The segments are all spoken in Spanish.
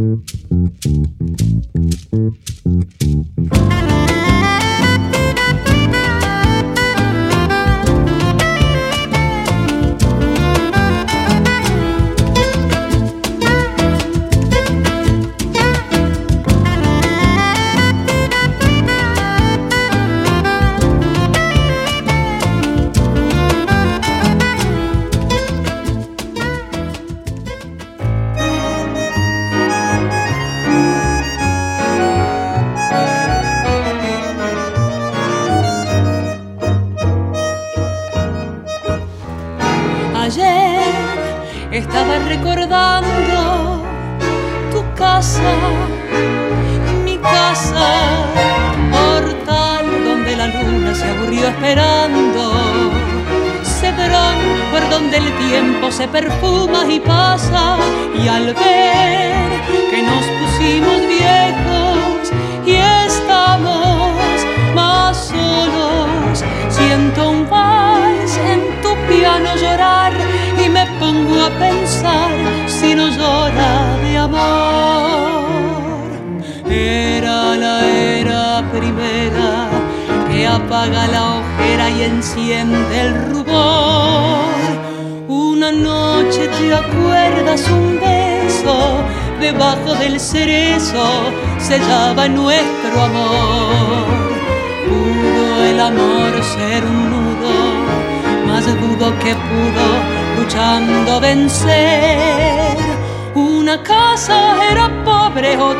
Mm-hmm.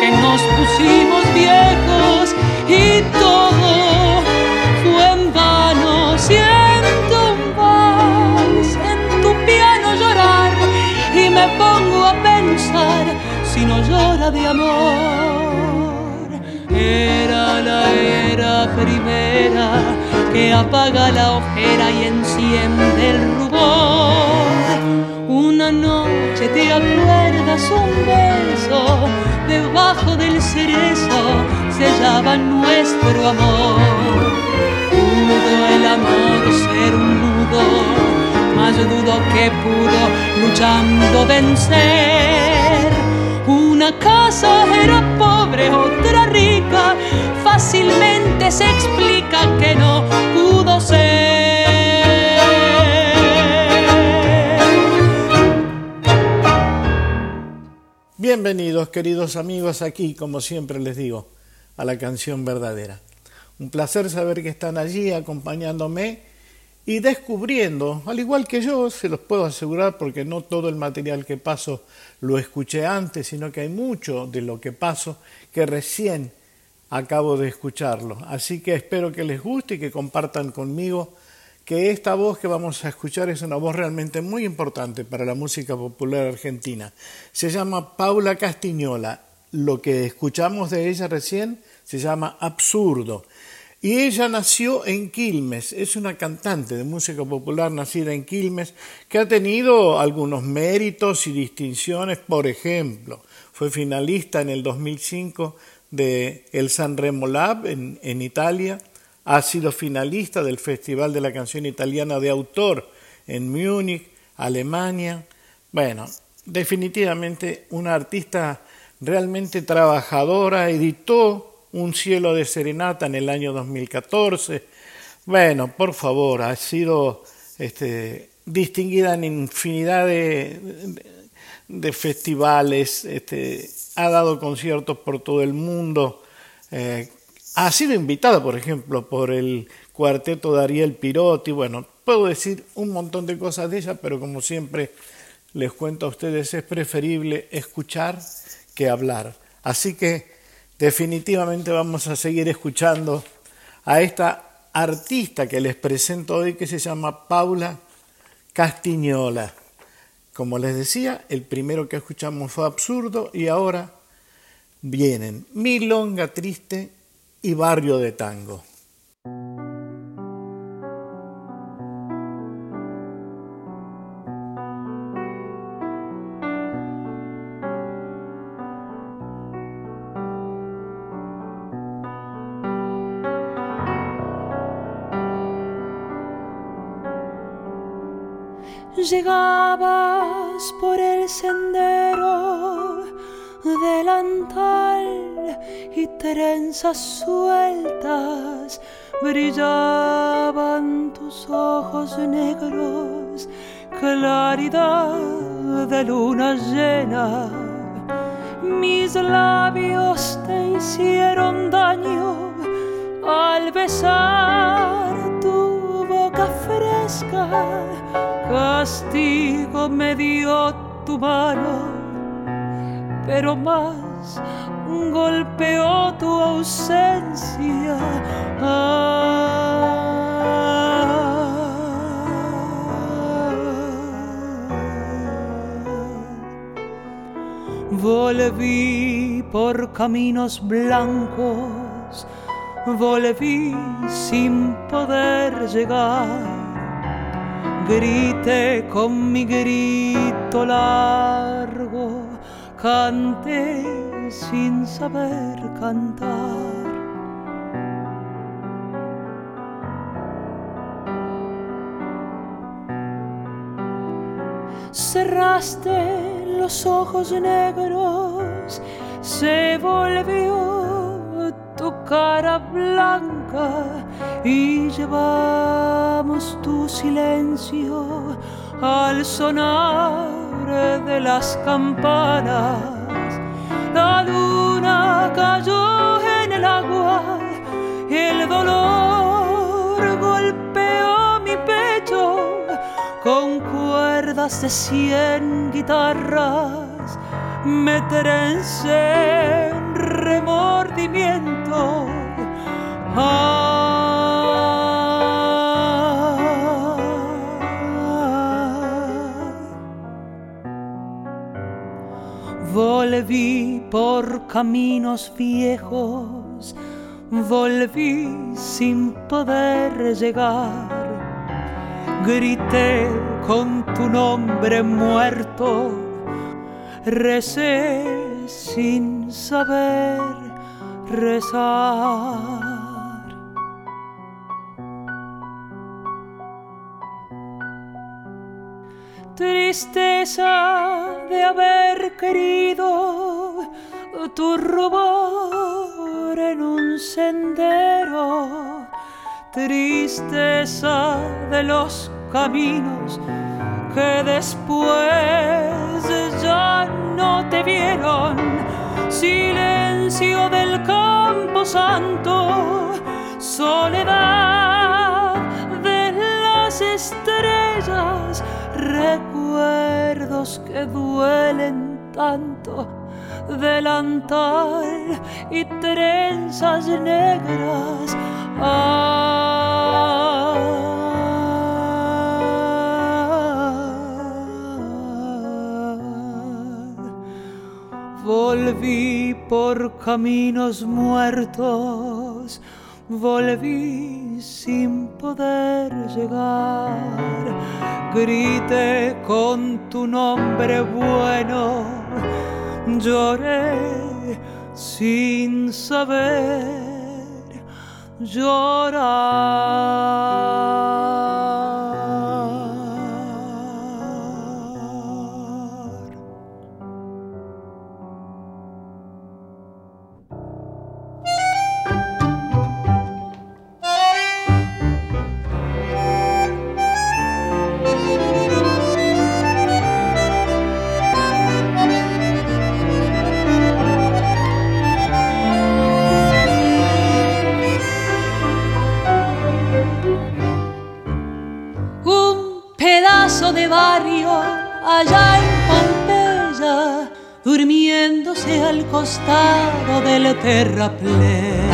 que nos pusimos viejos y todo fue en vano, siento un vals en tu piano llorar y me pongo a pensar si no llora de amor. Era la era primera que apaga la ojera y enciende el rubor. Una noche te acuerdas un beso, debajo del cerezo sellaba nuestro amor. Pudo el amor ser un nudo, más dudo que pudo luchando vencer. Una casa era pobre, otra rica, fácilmente se explica que no pudo ser. Bienvenidos queridos amigos aquí, como siempre les digo, a la canción verdadera. Un placer saber que están allí acompañándome y descubriendo, al igual que yo, se los puedo asegurar porque no todo el material que paso lo escuché antes, sino que hay mucho de lo que paso que recién acabo de escucharlo. Así que espero que les guste y que compartan conmigo que esta voz que vamos a escuchar es una voz realmente muy importante para la música popular argentina. Se llama Paula Castiñola. Lo que escuchamos de ella recién se llama Absurdo. Y ella nació en Quilmes, es una cantante de música popular nacida en Quilmes que ha tenido algunos méritos y distinciones, por ejemplo, fue finalista en el 2005 de el San Remo Lab en, en Italia, ha sido finalista del Festival de la Canción Italiana de Autor en Múnich, Alemania. Bueno, definitivamente una artista realmente trabajadora, editó Un cielo de serenata en el año 2014. Bueno, por favor, ha sido este, distinguida en infinidad de, festivales, este, ha dado conciertos por todo el mundo, eh, ha sido invitada, por ejemplo, por el cuarteto de Ariel Pirotti, bueno, puedo decir un montón de cosas de ella, pero como siempre les cuento a ustedes, es preferible escuchar que hablar. Así que definitivamente vamos a seguir escuchando a esta artista que les presento hoy, que se llama Paula Castiñola. Como les decía, el primero que escuchamos fue absurdo y ahora vienen Milonga Triste y Barrio de Tango. llegabas por el sendero, delantal y trenzas sueltas, brillaban tus ojos negros, claridad de luna llena. Mis labios te hicieron daño al besar tu boca fresca castigo me dio tu mano, pero más golpeó tu ausencia. volví por caminos blancos, volví sin poder llegar grité con mi grito largo, canté sin saber cantar. Cerraste los ojos negros, se volvió tu cara blanca y llevamos tu silencio al sonar de las campanas. La luna cayó en el agua, el dolor golpeó mi pecho con cuerdas de cien guitarras. Me trencé en remordimiento. Volví por caminos viejos, volví sin poder llegar. Grité con tu nombre muerto, recé sin saber rezar. tristeza de haber querido tu rubor en un sendero, tristeza de los caminos que después ya no te vieron, silencio del campo santo, soledad de las estrellas recuerdos que duelen tanto, delantal y trenzas negras. volví por caminos muertos, volví sin poder llegar grité con tu nombre bueno, lloré sin saber llorar. barrio, allá en Pompeya, durmiéndose al costado del terraplén.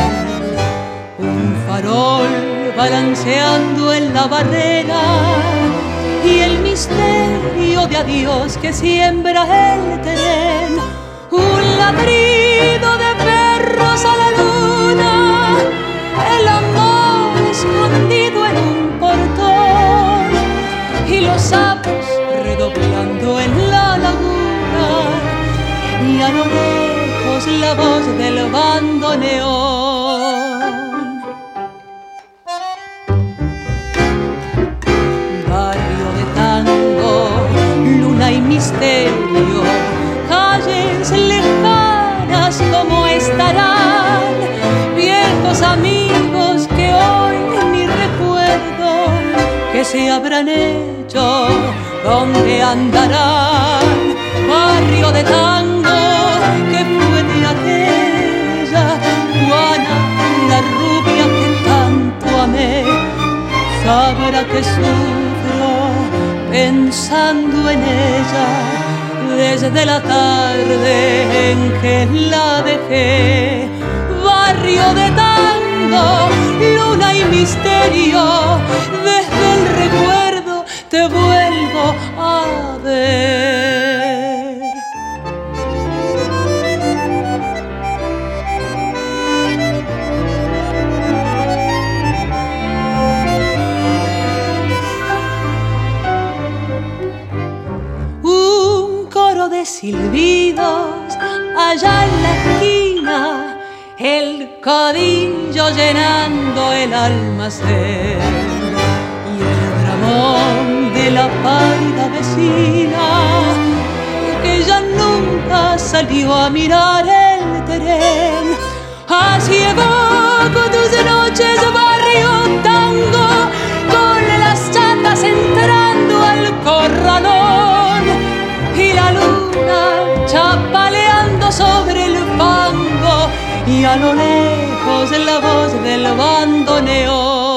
Un farol balanceando en la barrera y el misterio de adiós que siembra el tren. Un ladrido de perros a la luna, el amor escondido en un portón y los doblando en la laguna y a lo lejos la voz del bandoneón. Barrio de tango, luna y misterio, calles lejanas como estarán viejos amigos que hoy en mi recuerdo que se habrán hecho donde andarán, barrio de tango que fue de aquella Juana, la rubia que tanto amé, sabrá que sufro pensando en ella desde la tarde en que la dejé. Barrio de tango, luna y misterio, codillo llenando el almacén. Y el dramón de la pálida vecina que ya nunca salió a mirar el tren. Así evoco tus noches, barrio tango, con las chatas entrando al corralón. Y la luna chapaleando sobre el fango y a lo lejos la voz del bandoneón.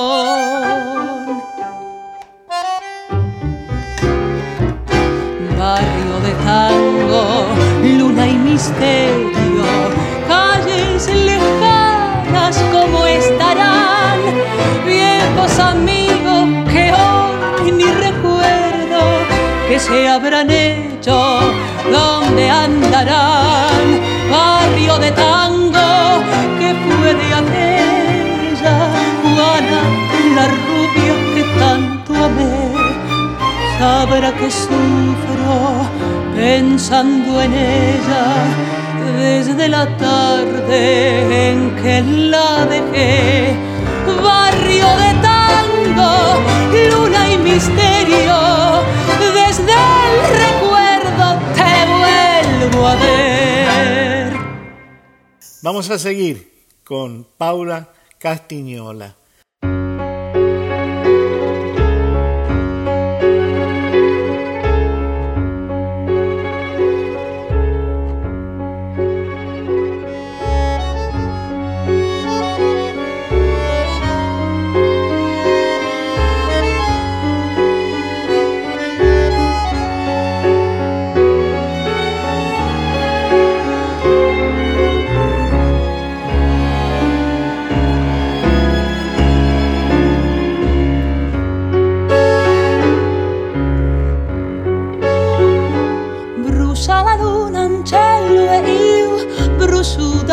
Barrio de tango, luna y misterio, calles lejanas como estarán, viejos amigos que hoy ni recuerdo que se habrán hecho, donde andarán, pensando en ella desde la tarde en que la dejé. Barrio de tango, luna y misterio, desde el recuerdo te vuelvo a ver. Vamos a seguir con Paula Castiñola.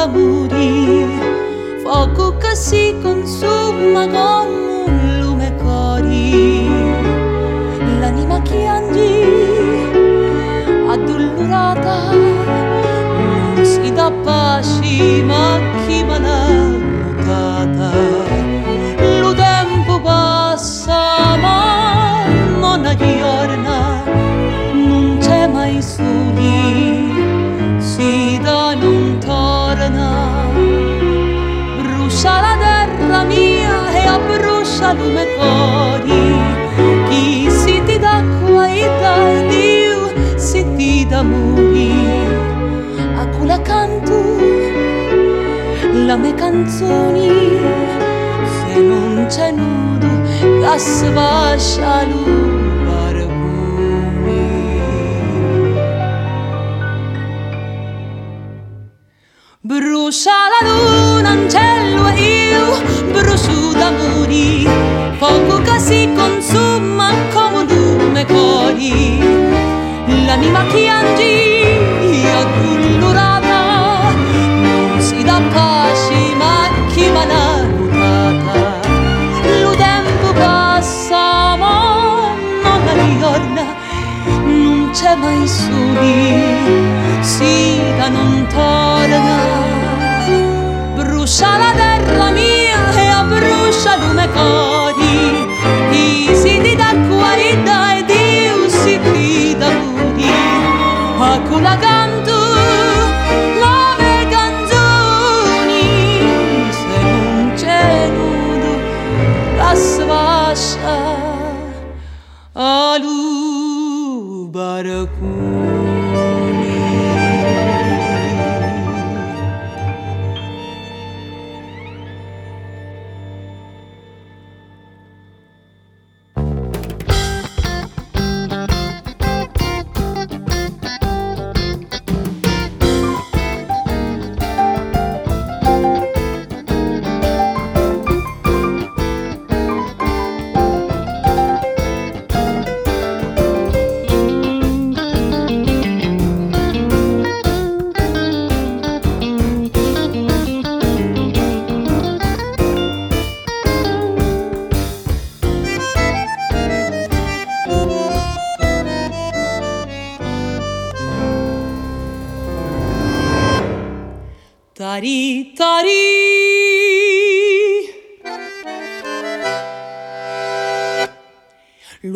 Da Fuoco che si consuma come un lume cori. L'anima che angi chi si dà qua e si dà morire. A cui canto la mie canzoni, se non c'è nudo, che svascia lui. Brucia la luna d'amori Fuoco che si consuma come lume cori L'anima che angi addolorata Non si dà pace ma chi la mutata Lo tempo passa ma non ritorna Non c'è mai soli, si da non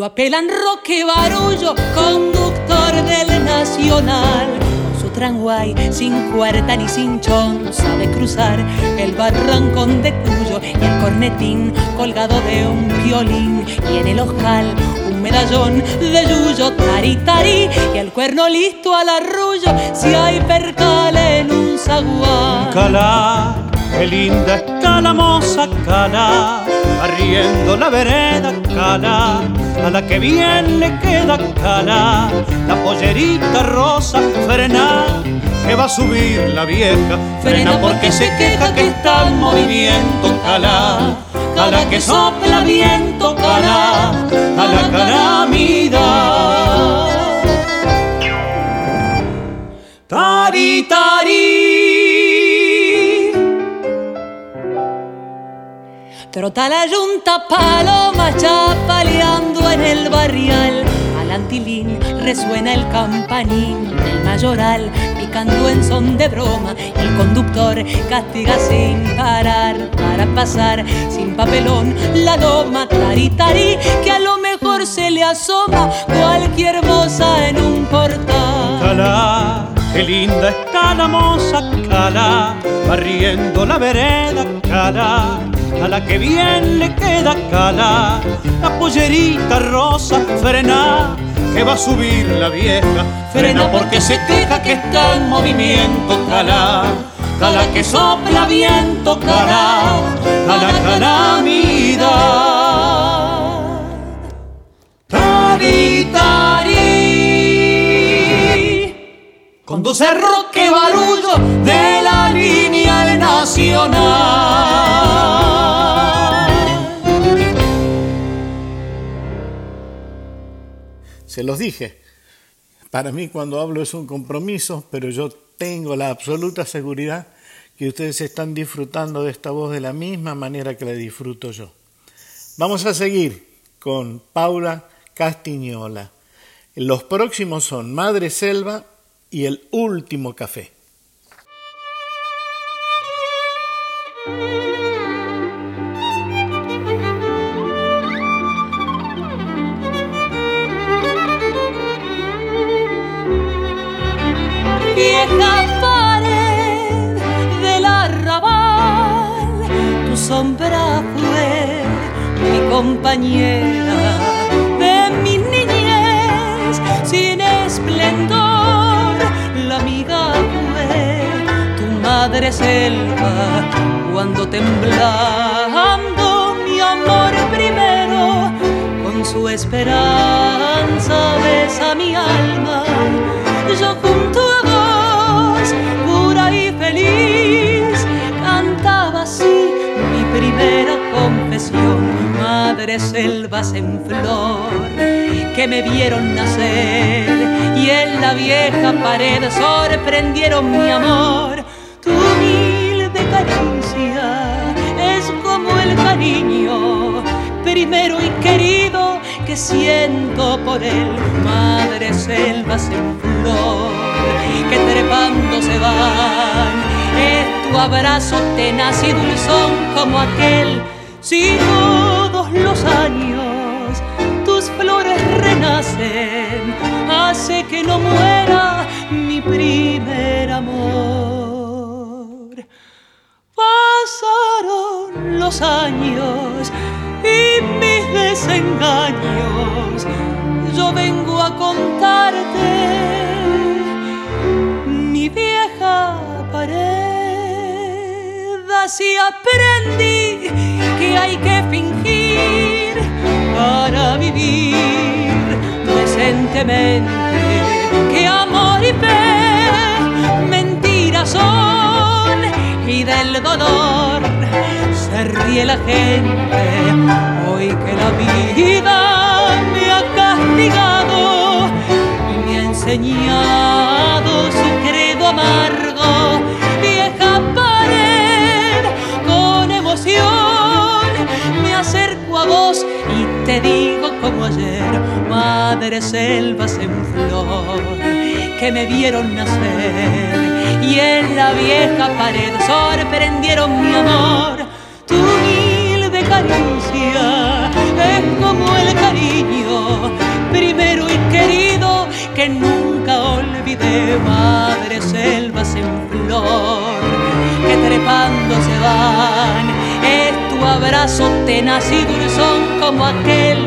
Lo apelan Roque Barullo, conductor del Nacional. Con su tranguay, sin cuarta ni sin chon, sabe cruzar el barrancón de Cuyo y el cornetín colgado de un violín. Y en el ojal un medallón de yuyo, tari tari, y el cuerno listo al arrullo si hay percal en un zaguán. Cala, qué linda está la moza Cala, arriendo la vereda Cala, a la que bien le queda Cala, la pollerita rosa frena, que va a subir la vieja, frena porque se queja que está en movimiento Cala, Cala que sopla viento Cala, Cala Cala mira. Tari, tari. Trota la yunta paloma chapaleando en el barrial. Al antilín resuena el campanín del mayoral, picando en son de broma. El conductor castiga sin parar para pasar sin papelón la loma. Tari, tari, que a lo mejor se le asoma cualquier moza en un portal. Cala, qué linda está la moza Cala, barriendo la vereda Cala, a la que bien le queda Cala, la pollerita rosa frena, que va a subir la vieja, frena porque se queja que está en movimiento Cala, Cala que sopla viento Cala, Cala calamidad. Tari. Conduce Roque Barullo de la línea al Nacional. Se los dije. Para mí cuando hablo es un compromiso, pero yo tengo la absoluta seguridad que ustedes están disfrutando de esta voz de la misma manera que la disfruto yo. Vamos a seguir con Paula Castiñola. Los próximos son Madre Selva y El Último Café. Vieja pared del arrabal, tu sombra fue mi compañera de mi niñez sin esplendor. La amiga fue tu madre selva cuando temblando mi amor primero con su esperanza besa mi alma. Yo junto Madres selvas en flor que me vieron nacer y en la vieja pared sorprendieron mi amor. Tu humilde caricia es como el cariño primero y querido que siento por él, madres selvas en flor, que trepando se van, es tu abrazo tenaz y dulzón como aquel, si todos los años tus flores renacen, hace que no muera mi primer amor. Pasaron los años y mis desengaños, yo vengo a contarte mi vieja pared. Así aprendí que hay que fingir para vivir decentemente, que amor y fe mentiras son y del dolor se ríe la gente hoy que la vida me ha castigado y me ha enseñado su credo amargo. Te digo como ayer, madre selvas en flor, que me vieron nacer y en la vieja pared sorprendieron mi amor. Tu humilde caricia es como el cariño primero y querido que nunca olvidé, madre selvas en flor que trepando se van. Tu abrazo tenaz y dulzón como aquel.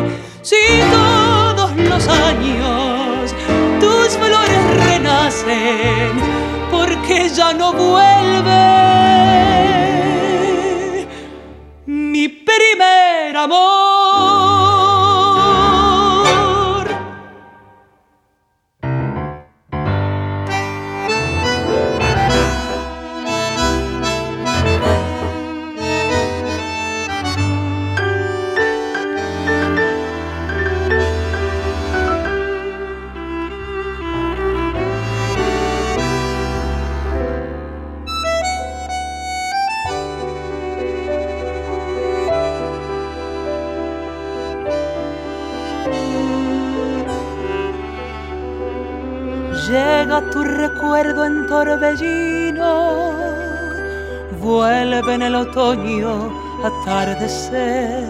Si todos los años tus flores renacen, porque ya no vuelve mi primer amor. Torbellino, vuelve en el otoño atardecer.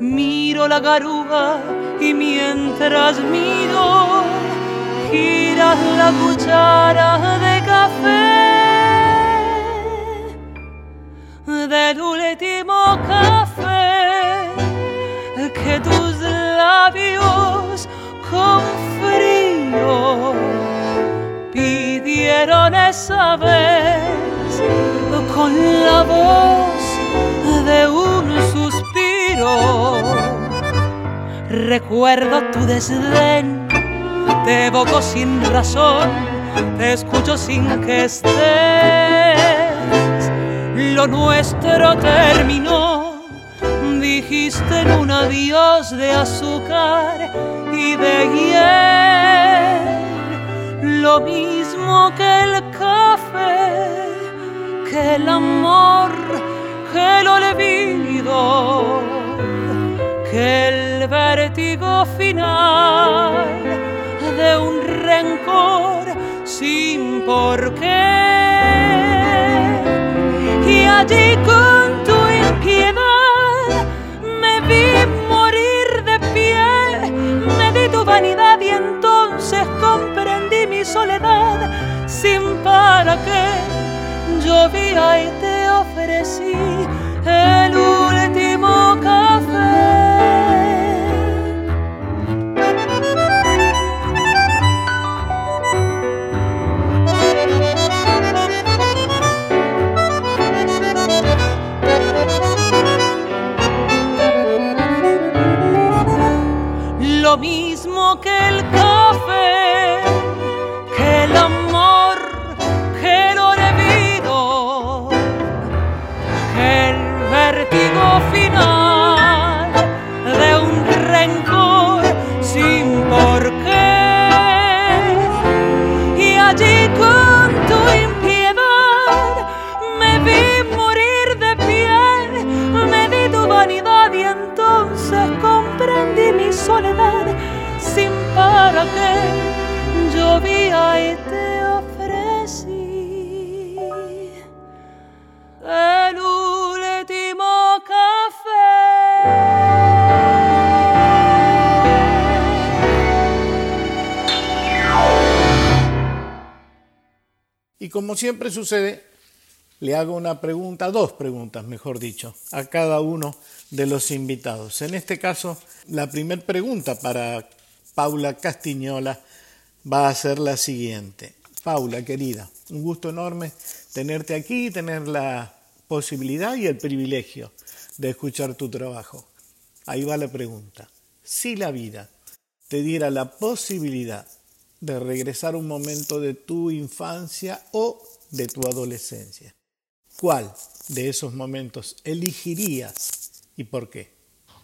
Miro la garuga y mientras miro, giras la cuchara de café del último café que tus labios con frío pidieron esa vez con la voz de un suspiro. Recuerdo tu desdén, te evoco sin razón, te escucho sin que estés. Lo nuestro terminó, dijiste en un adiós de azúcar y de hiel lo mismo que el café, que el amor, que el olvido, que el vértigo final de un rencor sin por qué. Y allí con tu impiedad para qué. Llovía y te ofrecí el final siempre sucede, le hago una pregunta, dos preguntas, mejor dicho, a cada uno de los invitados. En este caso, la primera pregunta para Paula Castiñola va a ser la siguiente. Paula, querida, un gusto enorme tenerte aquí, tener la posibilidad y el privilegio de escuchar tu trabajo. Ahí va la pregunta. Si la vida te diera la posibilidad de regresar un momento de tu infancia o de tu adolescencia, ¿cuál de esos momentos elegirías y por qué?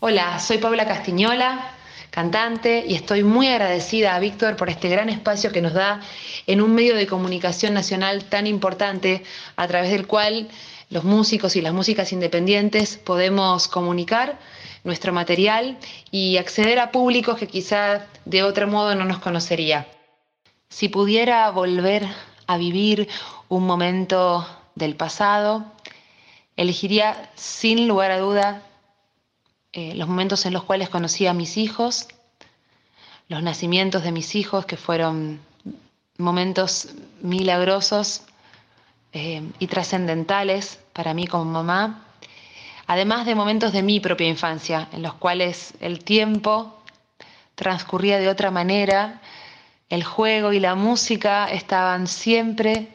Hola, soy Paula Castiñola, cantante, y estoy muy agradecida a Víctor por este gran espacio que nos da en un medio de comunicación nacional tan importante, a través del cual los músicos y las músicas independientes podemos comunicar nuestro material y acceder a públicos que quizá de otro modo no nos conocería. Si pudiera volver a vivir un momento del pasado, elegiría sin lugar a duda eh, los momentos en los cuales conocí a mis hijos, los nacimientos de mis hijos, que fueron momentos milagrosos eh, y trascendentales para mí como mamá, además de momentos de mi propia infancia, en los cuales el tiempo transcurría de otra manera, el juego y la música estaban siempre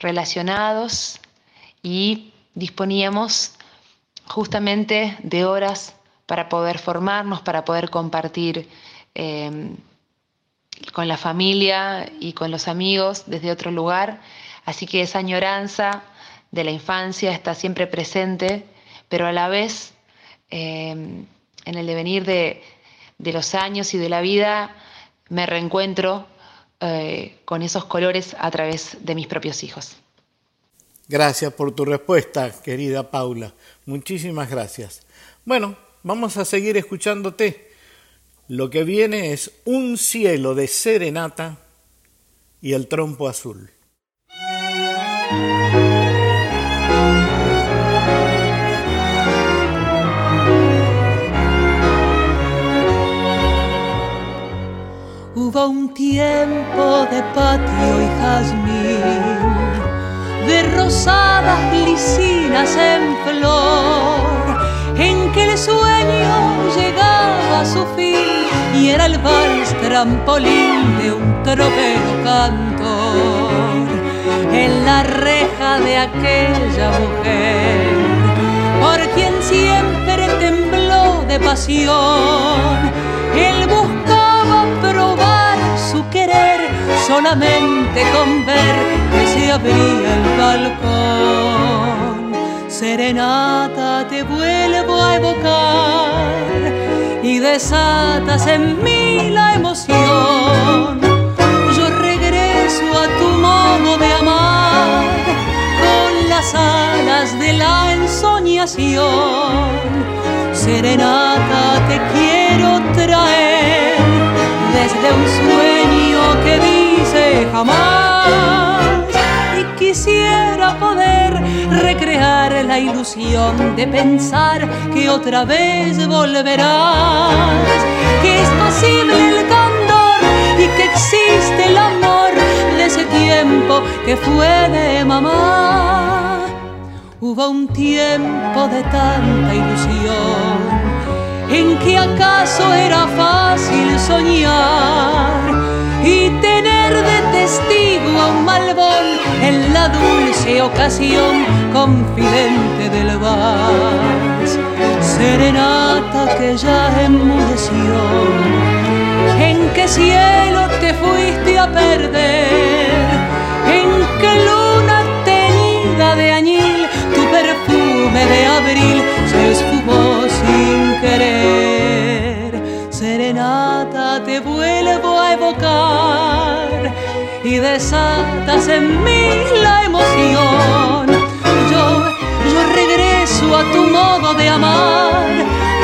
relacionados y disponíamos justamente de horas para poder formarnos, para poder compartir eh, con la familia y con los amigos desde otro lugar. Así que esa añoranza de la infancia está siempre presente, pero a la vez eh, en el devenir de, los años y de la vida me reencuentro eh, con esos colores a través de mis propios hijos. Gracias por tu respuesta, querida Paula. Muchísimas gracias. Bueno, vamos a seguir escuchándote. Lo que viene es un cielo de serenata y el trompo azul. Hubo un tiempo de patio y jazmín, de rosadas licinas en flor, en que el sueño llegaba a su fin y era el vals trampolín de un tropero cantor en la reja de aquella mujer por quien siempre tembló de pasión. Él buscaba probar su querer solamente con ver que se abría el balcón. Serenata te vuelvo a evocar y desatas en mí la emoción. Yo regreso a tu modo de amar con las alas de la ensoñación. Serenata te quiero traer desde un sueño que dice jamás y quisiera poder recrear la ilusión de pensar que otra vez volverás, que es posible el candor y que existe el amor de ese tiempo que fue de mamá. Hubo un tiempo de tanta ilusión en que acaso era fácil soñar y tener de testigo a un malvón en la dulce ocasión confidente del vals. Serenata que ya enmudeció, en qué cielo te fuiste a perder, en qué luna y desatas en mí la emoción. Yo, yo regreso a tu modo de amar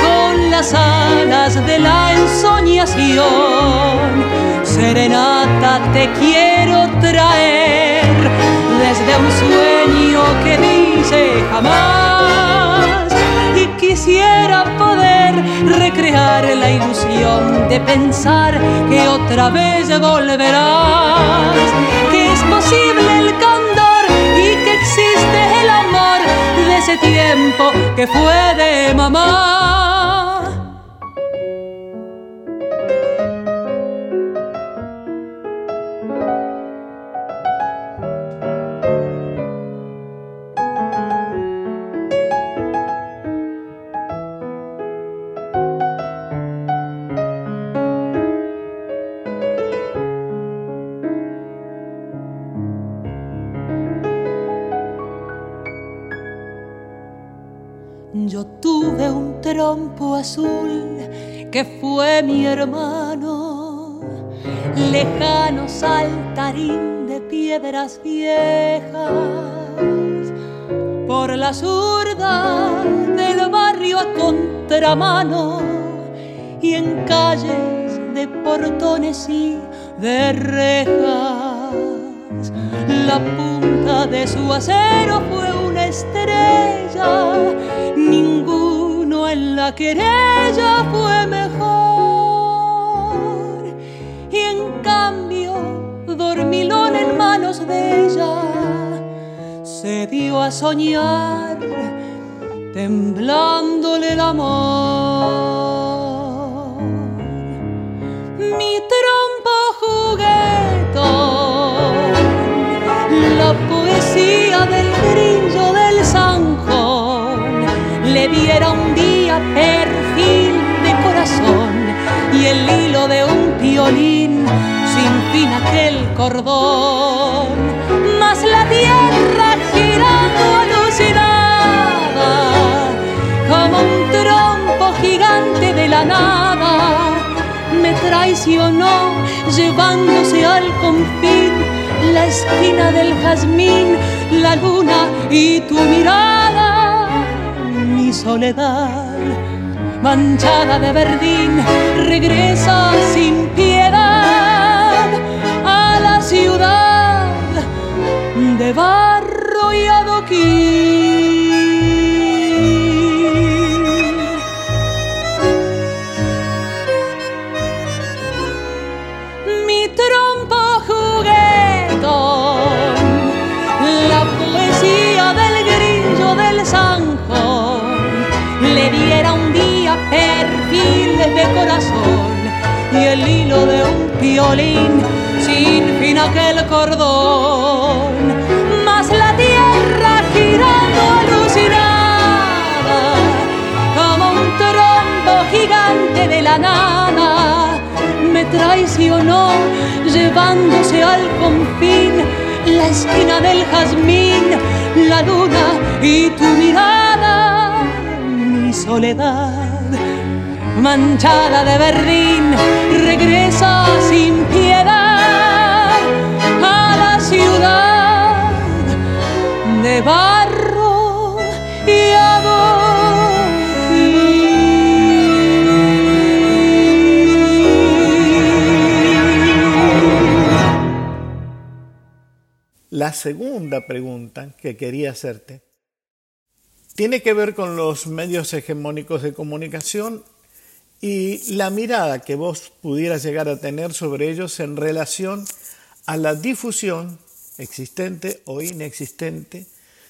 con las alas de la ensoñación. Serenata te quiero traer desde un sueño que dice jamás y quisiera poder recrear la ilusión de pensar que otra vez volverás, que es posible el candor y que existe el amor de ese tiempo que fue de mamá. Que fue mi hermano, lejano saltarín de piedras viejas, por la zurda del barrio a contramano y en calles de portones y de rejas. La punta de su acero fue una estrella, ninguno en la querella fue mejor. Y en cambio, dormilón en manos de ella, se dio a soñar, temblándole el amor. Mi violín sin fin aquel cordón, más la tierra girando alucinada como un trompo gigante de la nada me traicionó llevándose al confín la esquina del jazmín, la luna y tu mirada, mi soledad manchada de verdín regresa sin piedad a la ciudad de barro y adoquín. El hilo de un violín sin fin aquel cordón, más la tierra girando alucinada como un trompo gigante de la nada me traicionó llevándose al confín la esquina del jazmín, la luna y tu mirada, mi soledad manchada de verdín regresa sin piedad a la ciudad de barro y adoquín. La segunda pregunta que quería hacerte tiene que ver con los medios hegemónicos de comunicación y la mirada que vos pudieras llegar a tener sobre ellos en relación a la difusión existente o inexistente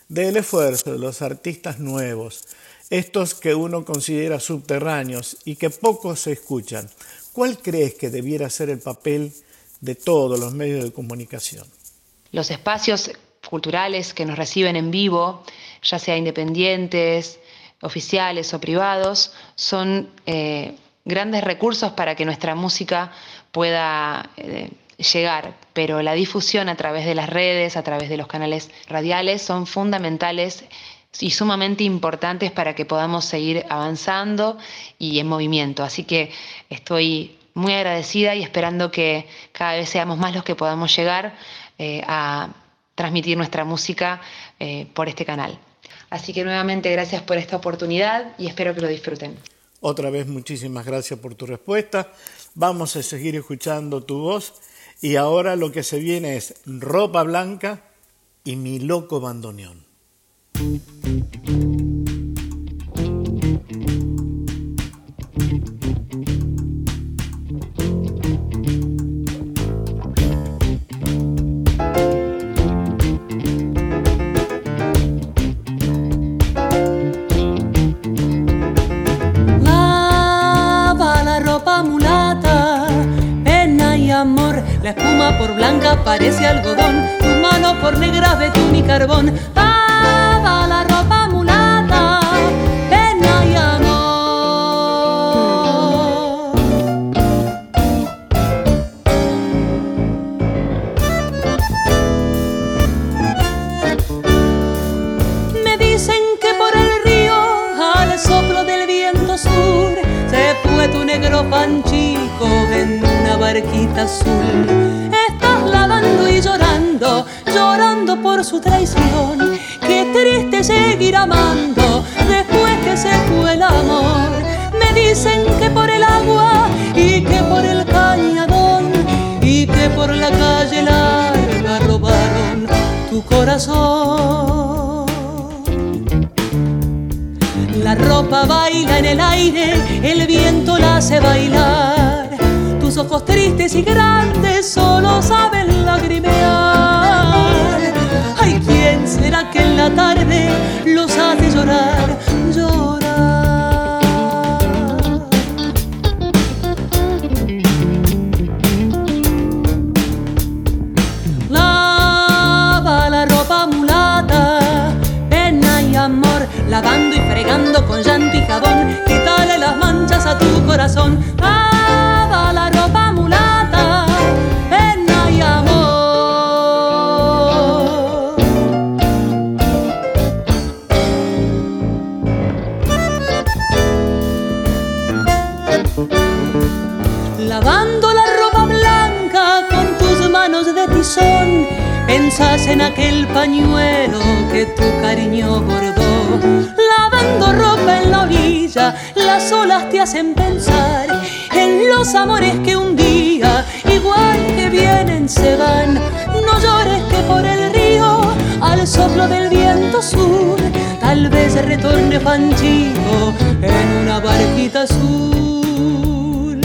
del esfuerzo de los artistas nuevos, estos que uno considera subterráneos y que pocos se escuchan. ¿Cuál crees que debiera ser el papel de todos los medios de comunicación? Los espacios culturales que nos reciben en vivo, ya sea independientes, oficiales o privados, son eh, grandes recursos para que nuestra música pueda eh, llegar, pero la difusión a través de las redes, a través de los canales radiales, son fundamentales y sumamente importantes para que podamos seguir avanzando y en movimiento. Así que estoy muy agradecida y esperando que cada vez seamos más los que podamos llegar eh, a transmitir nuestra música eh, por este canal. Así que nuevamente gracias por esta oportunidad y espero que lo disfruten. Otra vez muchísimas gracias por tu respuesta. Vamos a seguir escuchando tu voz y ahora lo que se viene es ropa blanca y mi loco bandoneón. Parece algodón, tu mano por negra ve tú mi carbón. Lava La ropa baila en el aire, el viento la hace bailar. Tus ojos tristes y grandes solo saben lagrimear. Ay, ¿quién será que en la tarde los hace llorar? Corazón, lava la ropa mulata, pena y amor. Lavando la ropa blanca con tus manos de tizón, pensás en aquel pañuelo que tu cariño bordó lavando ropa en la orilla, las olas te hacen pensar en los amores que un día, igual que vienen, se van. No llores que por el río, al soplo del viento sur, tal vez retorne Panchito en una barquita azul.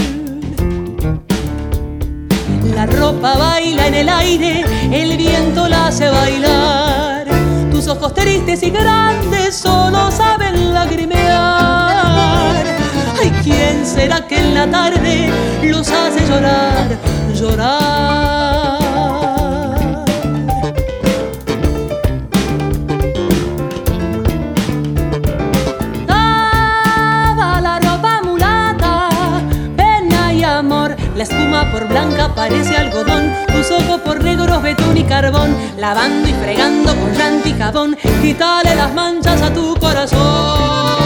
La ropa baila en el aire, el viento la hace bailar ojos tristes y grandes solo saben lagrimear. Ay, ¿quién será que en la tarde los hace llorar, llorar? Blanca parece algodón tus ojos por negros, betún y carbón, lavando y fregando con llanto y jabón, quítale las manchas a tu corazón.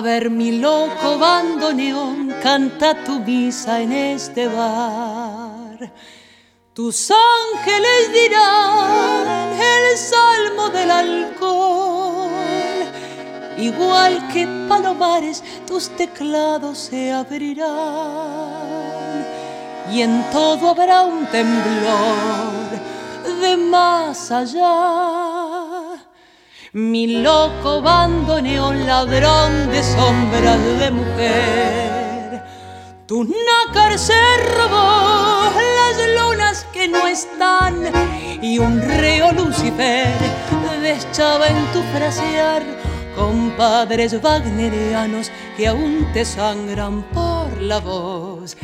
A ver mi loco bandoneón, canta tu misa en este bar. Tus ángeles dirán el salmo del alcohol. Igual que palomares, tus teclados se abrirán. Y en todo habrá un temblor de más allá mi loco bandoneón ladrón de sombras de mujer. Tu nácar se robó las lunas que no están y un reo Lucifer deschaba en tu frasear compadres wagnerianos que aún te sangran por la voz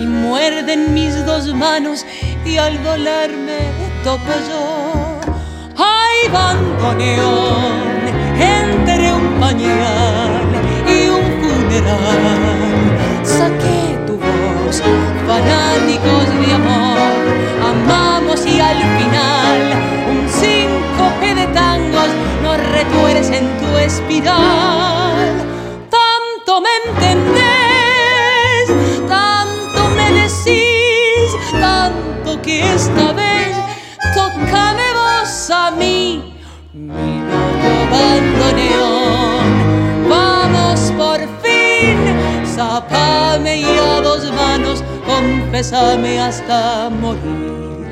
y muerden mis dos manos y al dolerme toco yo hay bandoneón entre un pañal y un funeral. Saqué tu voz, fanáticos de amor, amamos y al final un síncope de tangos nos retuerce en tu espiral. Tanto me entendés, tanto me decís, tanto que esta vez tócame a mí, mi bandoneón. Vamos por fin, zapame y a dos manos, confesame hasta morir.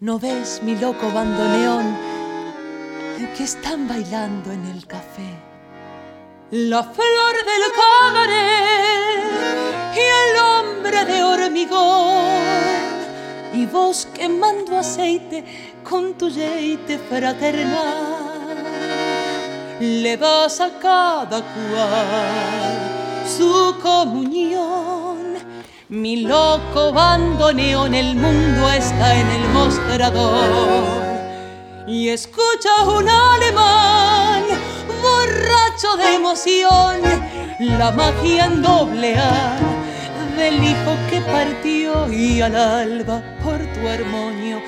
¿No ves mi loco bandoneón que están bailando en el café? La flor del cabaret y el hombre de hormigón y vos quemando aceite con tu yeite fraternal. Le das a cada cual su comunión. Mi loco bandoneón, el mundo está en el mostrador. Y escucha un alemán borracho de emoción, la magia en doble A del hijo que partió y al alba por tu armonio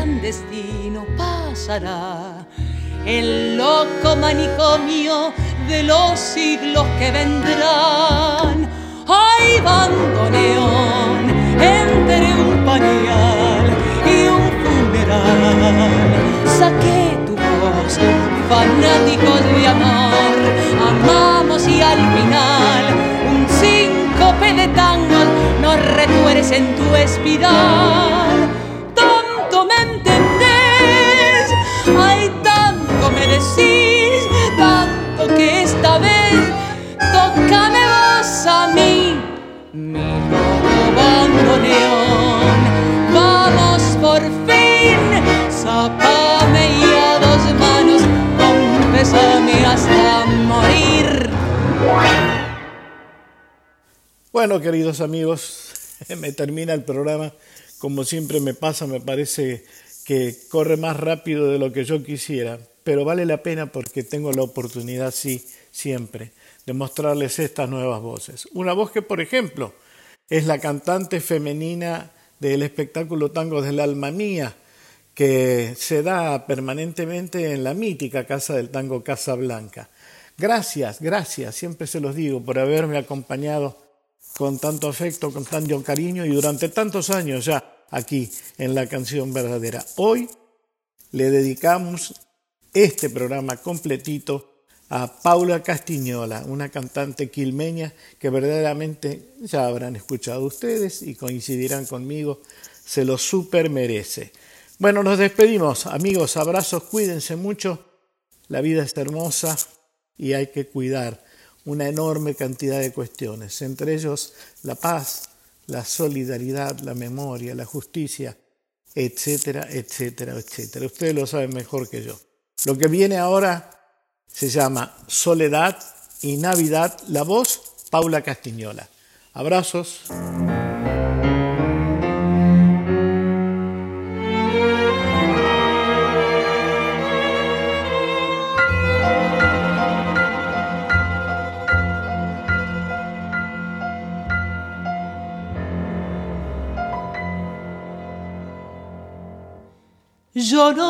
clandestino pasará el loco manicomio de los siglos que vendrán. ¡Ay, bandoneón! Entre un pañal y un funeral, saqué tu voz, fanáticos de amor, amamos y al final un síncope de tangos nos retuerce en tu espiral. Decís, tanto que esta vez tócame vos a mí, mi loco bandoneón. Vamos por fin, zapame y a dos manos, confesame hasta morir. Bueno, queridos amigos, me termina el programa. Como siempre me pasa, me parece que corre más rápido de lo que yo quisiera, pero vale la pena porque tengo la oportunidad, sí, siempre, de mostrarles estas nuevas voces. Una voz que, por ejemplo, es la cantante femenina del espectáculo Tango del Alma Mía, que se da permanentemente en la mítica Casa del Tango Casa Blanca. Gracias, gracias, siempre se los digo, por haberme acompañado con tanto afecto, con tanto cariño y durante tantos años ya aquí en la canción verdadera. Hoy le dedicamos este programa completito a Paula Castiñola, una cantante quilmeña que verdaderamente ya habrán escuchado ustedes y coincidirán conmigo, se lo super merece. Bueno, nos despedimos, amigos, abrazos, cuídense mucho, la vida es hermosa y hay que cuidar una enorme cantidad de cuestiones, entre ellos la paz, la solidaridad, la memoria, la justicia, etcétera, etcétera, etcétera. Ustedes lo saben mejor que yo. Lo que viene ahora se llama Soledad y Navidad, la voz Paula Castiñola. Abrazos. Yo no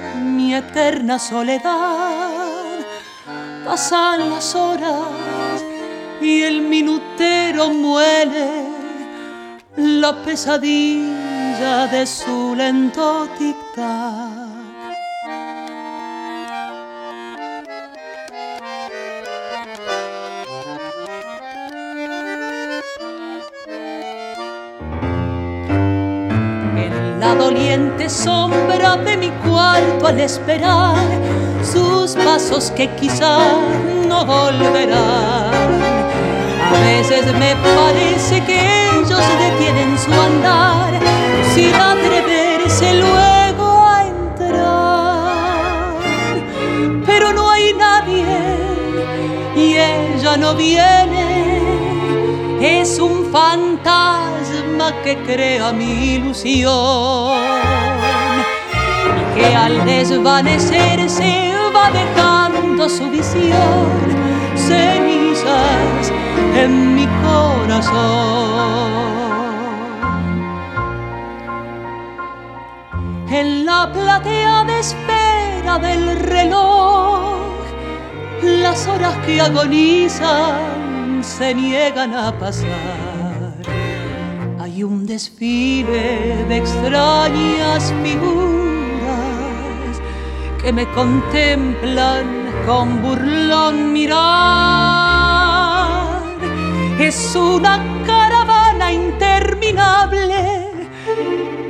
mi eterna soledad. Pasan las horas y el minutero muele la pesadilla de su lento tic-tac. Doliente sombra de mi cuarto al esperar sus pasos que quizá no volverán. A veces me parece que ellos detienen su andar sin atreverse luego a entrar. Pero no hay nadie y ella no viene. Es un fantasma que crea mi ilusión y que al desvanecerse va dejando su visión cenizas en mi corazón. En la platea de espera del reloj, las horas que agonizan se niegan a pasar. Hay un desfile de extrañas figuras que me contemplan con burlón mirar. Es una caravana interminable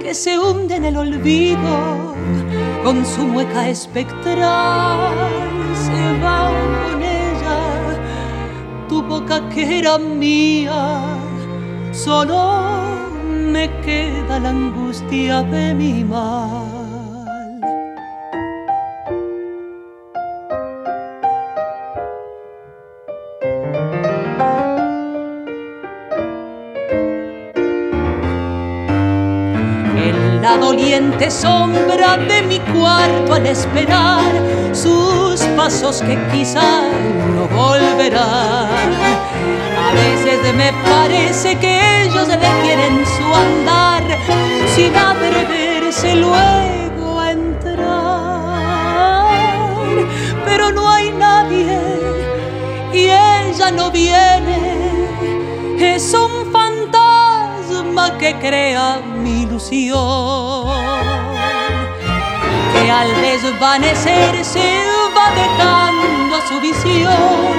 que se hunde en el olvido con su mueca espectral. Se va con ella tu boca que era mía, solo me queda la angustia de mi mar. doliente sombra de mi cuarto al esperar sus pasos que quizá no volverán. A veces me parece que ellos le quieren su andar sin atreverse luego entrar. Pero no hay nadie y ella no viene. Es un fantasma que crea mi ilusión que al desvanecer se va dejando su visión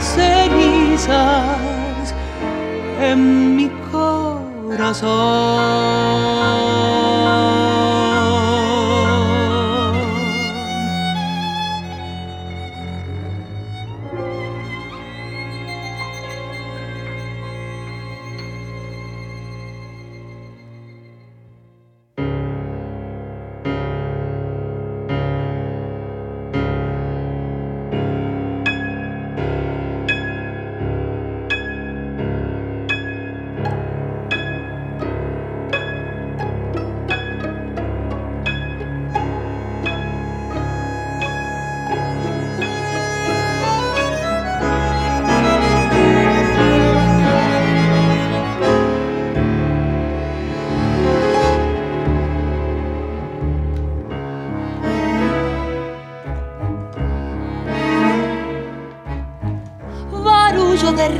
cenizas en mi corazón.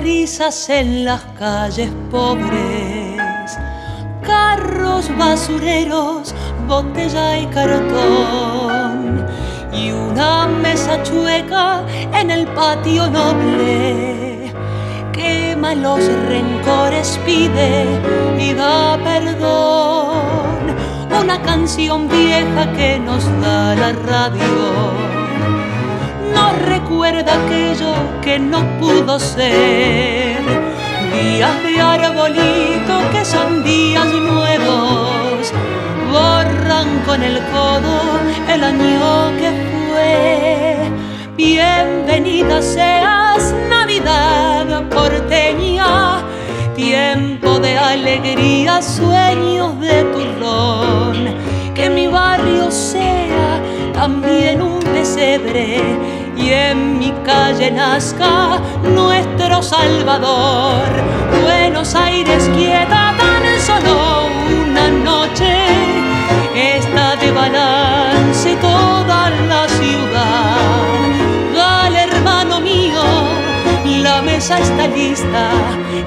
En las calles pobres, carros basureros, botella y cartón, y una mesa chueca en el patio noble. Quema los rencores, pide y da perdón. Una canción vieja que nos da la radio recuerda aquello que no pudo ser. Días de arbolito que son días nuevos, borran con el codo el año que fue. Bienvenida seas Navidad porteña, tiempo de alegría, sueños de turrón, que mi barrio sea también un pesebre y en mi calle nazca nuestro Salvador. Buenos Aires quieta tan solo una noche, está de balance toda la ciudad. Dale hermano mío, la mesa está lista,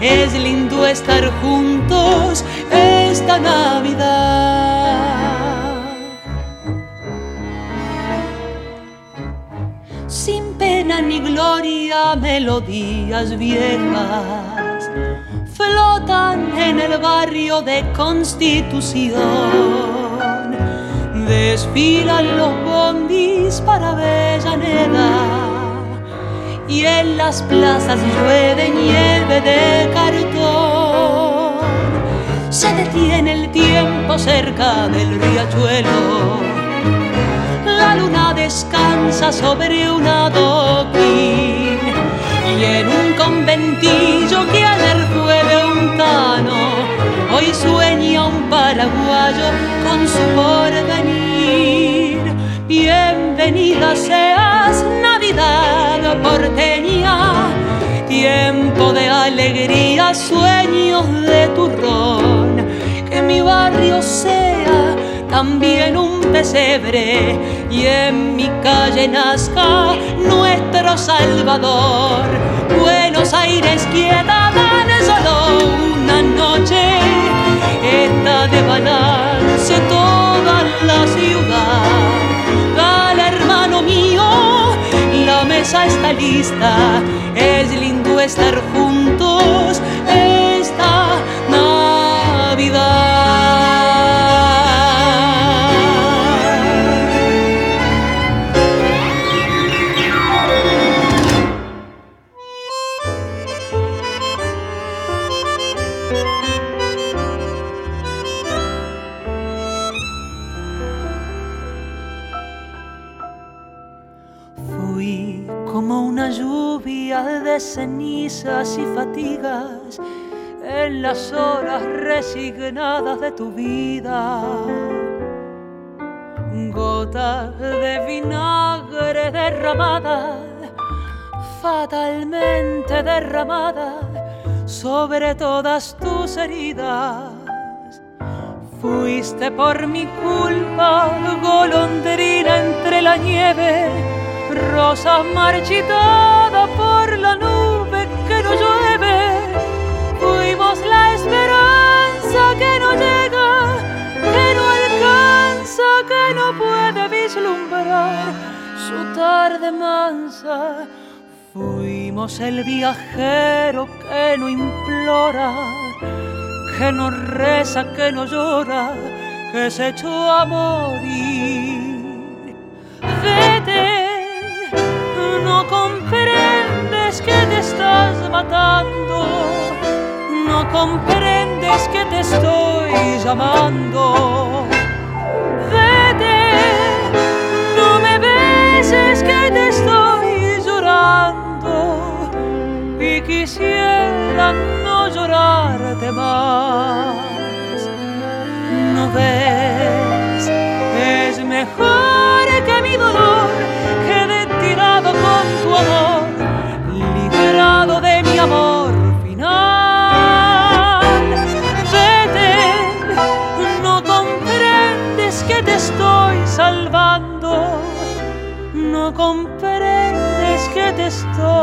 es lindo estar juntos esta Navidad. Gloria melodías viejas flotan en el barrio de Constitución. Desfilan los bondis para Avellaneda y en las plazas llueve nieve de cartón. Se detiene el tiempo cerca del riachuelo la luna descansa sobre un adoquín. Y en un conventillo que ayer fue de un tano, hoy sueña un paraguayo con su porvenir. Bienvenida seas Navidad porteña, tiempo de alegría, sueños de turrón, que mi barrio sea también un pesebre y en mi calle nazca nuestro Salvador. Buenos Aires quieta tan solo una noche está de balance toda la ciudad. Dale, hermano mío, la mesa está lista. Es lindo estar juntos esta y fatigas en las horas resignadas de tu vida. Gotas de vinagre derramada, fatalmente derramada sobre todas tus heridas. Fuiste por mi culpa golondrina entre la nieve, rosa marchitada por la nube que no llega, que no alcanza, que no puede vislumbrar su tarde mansa. Fuimos el viajero que no implora, que no reza, que no llora, que se echó a morir. Vete no comprendes que te estás matando, no comprendes que te estoy llamando. Vete, no me beses que te estoy llorando y quisiera no llorarte más. No ves, es mejor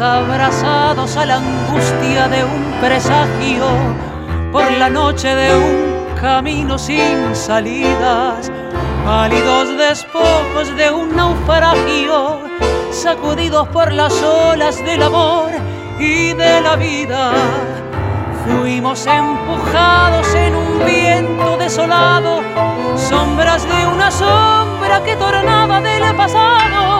Abrazados a la angustia de un presagio por la noche de un camino sin salidas, pálidos despojos de un naufragio, sacudidos por las olas del amor y de la vida. Fuimos empujados en un viento desolado, sombras de una sombra que tornaba del pasado.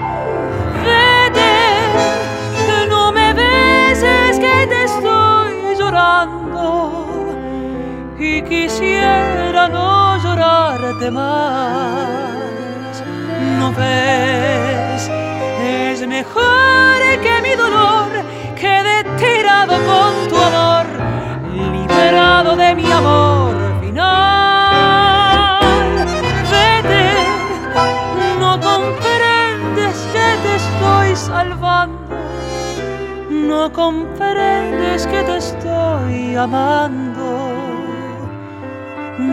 quisiera no llorarte más. No ves, es mejor que mi dolor quede tirado con tu amor, liberado de mi amor final. Vete, no comprendes que te estoy salvando no comprendes que te estoy amando.